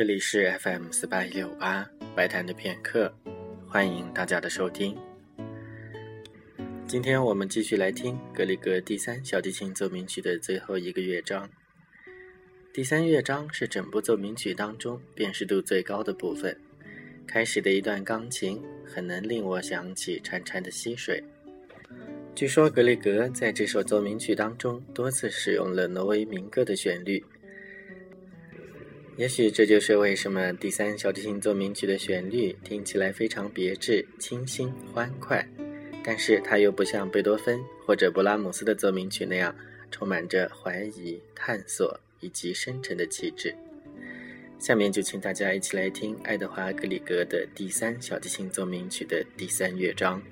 这里是 FM 四八一六八白谈的片刻，欢迎大家的收听。今天我们继续来听格里格第三小提琴奏鸣曲的最后一个乐章。第三乐章是整部奏鸣曲当中辨识度最高的部分。开始的一段钢琴很能令我想起潺潺的溪水。据说格里格在这首奏鸣曲当中多次使用了挪威民歌的旋律。也许这就是为什么第三小提琴奏鸣曲的旋律听起来非常别致、清新、欢快。但是它又不像贝多芬或者勃拉姆斯的奏鸣曲那样充满着怀疑、探索以及深沉的气质。下面就请大家一起来听爱德华·格里格的第三小提琴奏鸣曲的第三乐章。